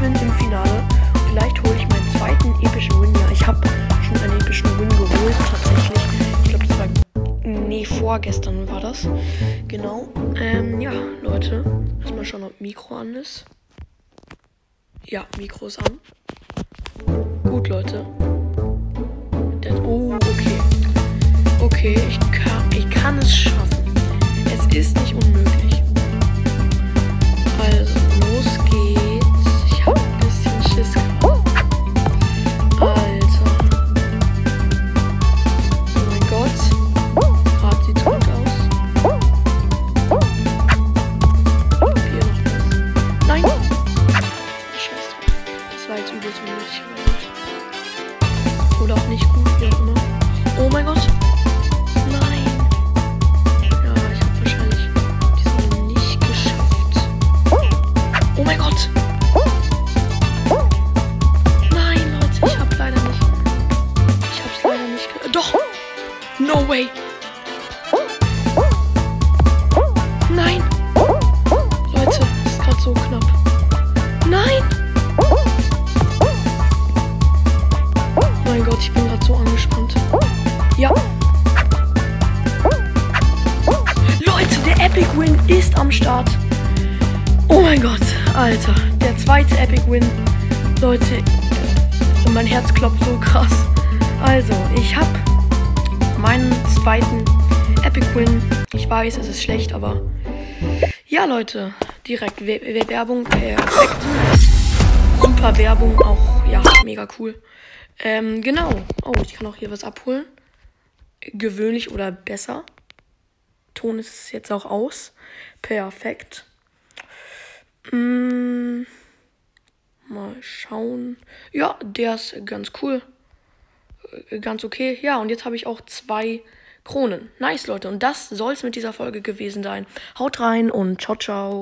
bin im Finale. Vielleicht hole ich meinen zweiten epischen Win. Ja, ich habe schon einen epischen Win geholt, tatsächlich. Ich glaube, das war. Nee, vorgestern war das. Genau. Ähm, ja, Leute. Lass mal schauen, ob Mikro an ist. Ja, Mikro ist an. Gut, Leute. Das, oh, okay. Okay, ich kann, ich kann es schaffen. Es ist nicht unmöglich. Das unnötig, glaube ich. Oder auch nicht gut, wie auch immer. Oh mein Gott. Nein. Ja, ich habe wahrscheinlich die Sonne nicht geschafft. Oh mein Gott. Nein, Leute, ich habe leider nicht. Ich habe leider nicht. Doch. No way. Ja. Leute, der Epic Win ist am Start. Oh mein Gott, Alter. Der zweite Epic Win. Leute, und mein Herz klopft so krass. Also, ich habe meinen zweiten Epic Win. Ich weiß, es ist schlecht, aber ja, Leute, direkt We We Werbung, perfekt. Super Werbung, auch ja, mega cool. Ähm, genau. Oh, ich kann auch hier was abholen. Gewöhnlich oder besser. Ton ist jetzt auch aus. Perfekt. Mm, mal schauen. Ja, der ist ganz cool. Äh, Ganz okay. Ja, und jetzt habe ich auch zwei Kronen. Nice, Leute. Und das soll es mit dieser Folge gewesen sein. Haut rein und ciao, ciao.